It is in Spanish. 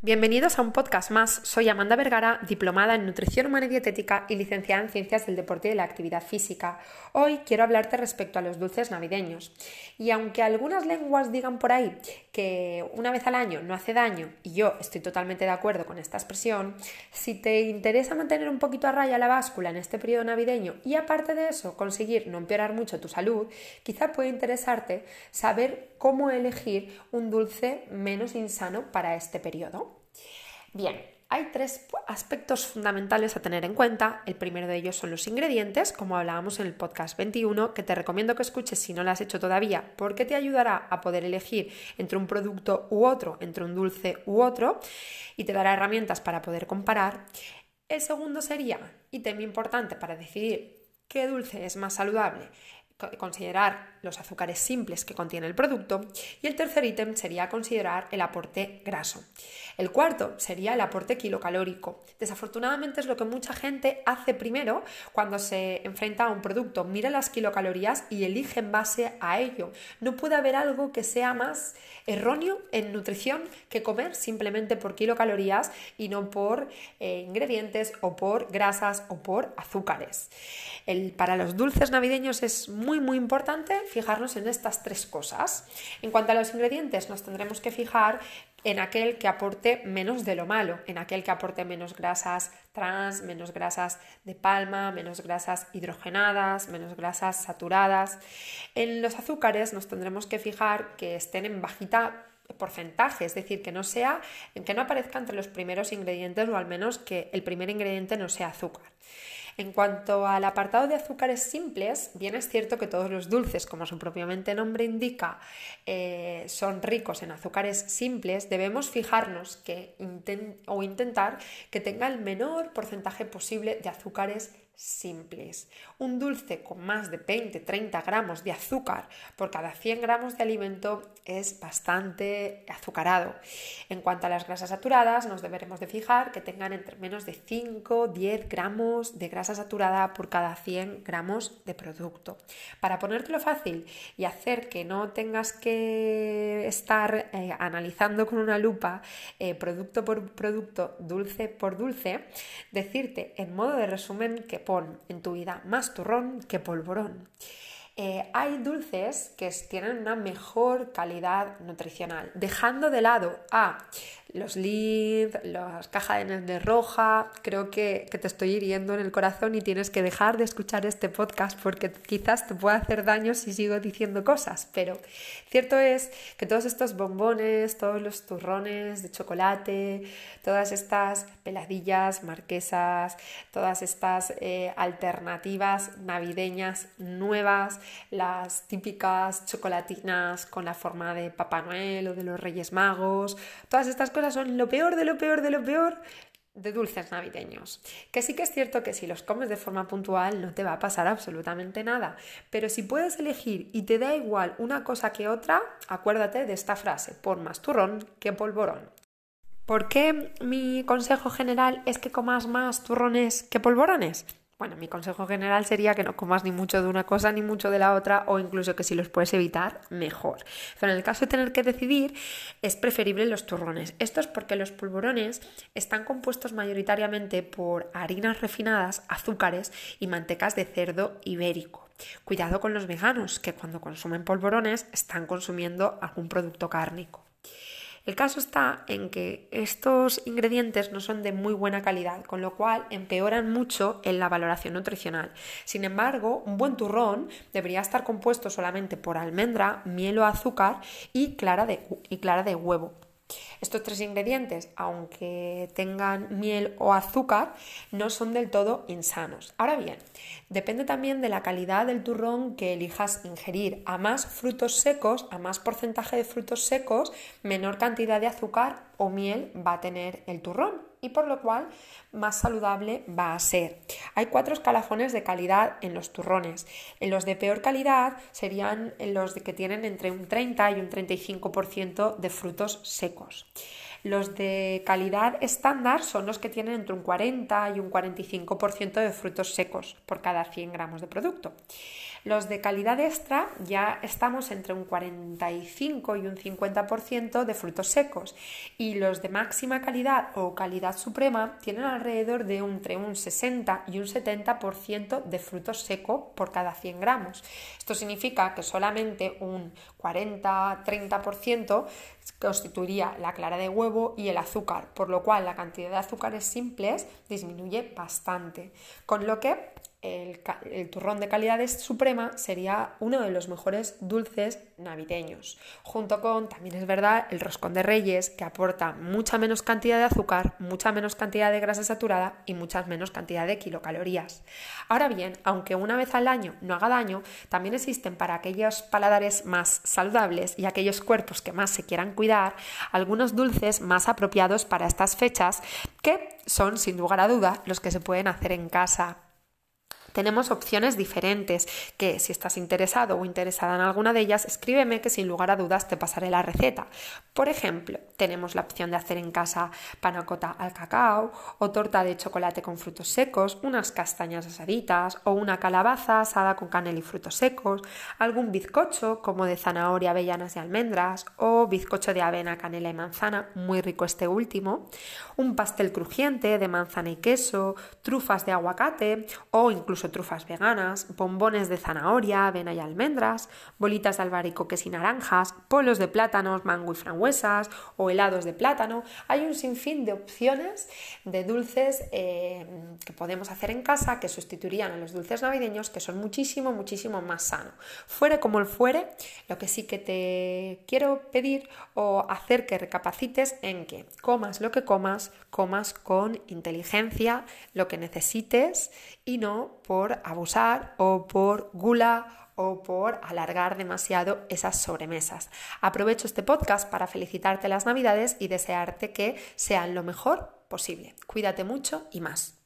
Bienvenidos a un podcast más. Soy Amanda Vergara, diplomada en nutrición humana y dietética y licenciada en ciencias del deporte y de la actividad física. Hoy quiero hablarte respecto a los dulces navideños. Y aunque algunas lenguas digan por ahí que una vez al año no hace daño, y yo estoy totalmente de acuerdo con esta expresión, si te interesa mantener un poquito a raya la báscula en este periodo navideño y aparte de eso conseguir no empeorar mucho tu salud, quizá puede interesarte saber cómo elegir un dulce menos insano para este periodo. Bien, hay tres aspectos fundamentales a tener en cuenta. El primero de ellos son los ingredientes, como hablábamos en el podcast 21, que te recomiendo que escuches si no lo has hecho todavía, porque te ayudará a poder elegir entre un producto u otro, entre un dulce u otro, y te dará herramientas para poder comparar. El segundo sería, y tema importante para decidir qué dulce es más saludable, considerar los azúcares simples que contiene el producto y el tercer ítem sería considerar el aporte graso. El cuarto sería el aporte kilocalórico. Desafortunadamente es lo que mucha gente hace primero cuando se enfrenta a un producto, mira las kilocalorías y elige en base a ello. No puede haber algo que sea más erróneo en nutrición que comer simplemente por kilocalorías y no por eh, ingredientes o por grasas o por azúcares. El, para los dulces navideños es muy muy importante fijarnos en estas tres cosas. En cuanto a los ingredientes, nos tendremos que fijar en aquel que aporte menos de lo malo, en aquel que aporte menos grasas trans, menos grasas de palma, menos grasas hidrogenadas, menos grasas saturadas. En los azúcares nos tendremos que fijar que estén en bajita porcentaje, es decir, que no sea, que no aparezca entre los primeros ingredientes o al menos que el primer ingrediente no sea azúcar. En cuanto al apartado de azúcares simples, bien es cierto que todos los dulces, como su propiamente nombre indica, eh, son ricos en azúcares simples, debemos fijarnos que o intentar que tenga el menor porcentaje posible de azúcares simples. Un dulce con más de 20-30 gramos de azúcar por cada 100 gramos de alimento es bastante azucarado. En cuanto a las grasas saturadas, nos deberemos de fijar que tengan entre menos de 5-10 gramos de grasa saturada por cada 100 gramos de producto. Para ponértelo fácil y hacer que no tengas que estar eh, analizando con una lupa eh, producto por producto, dulce por dulce, decirte en modo de resumen que pon en tu vida más turrón que polvorón. Eh, hay dulces que tienen una mejor calidad nutricional, dejando de lado a los Lid, las cajas de roja, creo que, te estoy hiriendo en el corazón y tienes que dejar de escuchar este podcast porque quizás te pueda hacer daño si sigo diciendo cosas, pero cierto es que todos estos bombones, todos los turrones de chocolate, todas estas peladillas marquesas, todas estas eh, alternativas navideñas nuevas, las típicas chocolatinas con la forma de Papá Noel o de los Reyes Magos, todas estas cosas son lo peor de lo peor de lo peor de dulces navideños. Que sí que es cierto que si los comes de forma puntual no te va a pasar absolutamente nada, pero si puedes elegir y te da igual una cosa que otra, acuérdate de esta frase, por más turrón que polvorón. ¿Por qué mi consejo general es que comas más turrones que polvorones? Bueno, mi consejo general sería que no comas ni mucho de una cosa ni mucho de la otra o incluso que si los puedes evitar, mejor. Pero en el caso de tener que decidir, es preferible los turrones. Esto es porque los polvorones están compuestos mayoritariamente por harinas refinadas, azúcares y mantecas de cerdo ibérico. Cuidado con los veganos, que cuando consumen polvorones están consumiendo algún producto cárnico. El caso está en que estos ingredientes no son de muy buena calidad, con lo cual empeoran mucho en la valoración nutricional. Sin embargo, un buen turrón debería estar compuesto solamente por almendra, miel o azúcar y clara de, y clara de huevo. Estos tres ingredientes, aunque tengan miel o azúcar, no son del todo insanos. Ahora bien, depende también de la calidad del turrón que elijas ingerir. A más frutos secos, a más porcentaje de frutos secos, menor cantidad de azúcar o miel va a tener el turrón y por lo cual más saludable va a ser. Hay cuatro escalafones de calidad en los turrones. En los de peor calidad serían los que tienen entre un 30 y un 35% de frutos secos. Los de calidad estándar son los que tienen entre un 40 y un 45% de frutos secos por cada 100 gramos de producto. Los de calidad extra ya estamos entre un 45 y un 50% de frutos secos y los de máxima calidad o calidad suprema tienen alrededor de entre un 60 y un 70% de fruto seco por cada 100 gramos. Esto significa que solamente un 40-30% constituiría la clara de huevo y el azúcar, por lo cual la cantidad de azúcares simples disminuye bastante. Con lo que el, turrón de calidad suprema sería uno de los mejores dulces navideños, junto con, también es verdad, el roscón de reyes, que aporta mucha menos cantidad de azúcar, mucha menos cantidad de grasa saturada y mucha menos cantidad de kilocalorías. Ahora bien, aunque una vez al año no haga daño, también existen para aquellos paladares más saludables y aquellos cuerpos que más se quieran cuidar, algunos dulces más apropiados para estas fechas que son, sin lugar a duda, los que se pueden hacer en casa tenemos opciones diferentes que si estás interesado o interesada en alguna de ellas, escríbeme que sin lugar a dudas te pasaré la receta. Por ejemplo, tenemos la opción de hacer en casa panacota al cacao o torta de chocolate con frutos secos, unas castañas asaditas o una calabaza asada con canela y frutos secos, algún bizcocho como de zanahoria, avellanas y almendras o bizcocho de avena, canela y manzana, muy rico este último, un pastel crujiente de manzana y queso, trufas de aguacate o incluso trufas veganas, bombones de zanahoria, avena y almendras, bolitas de albaricoques y naranjas, polos de plátanos, mango y frambuesas o helados de plátano. Hay un sinfín de opciones de dulces eh, que podemos hacer en casa que sustituirían a los dulces navideños que son muchísimo, muchísimo más sanos. Fuere como el fuere, lo que sí que te quiero pedir o hacer que recapacites en que comas lo que comas, comas con inteligencia lo que necesites y no por abusar o por gula o por alargar demasiado esas sobremesas. Aprovecho este podcast para felicitarte las Navidades y desearte que sean lo mejor posible. Cuídate mucho y más.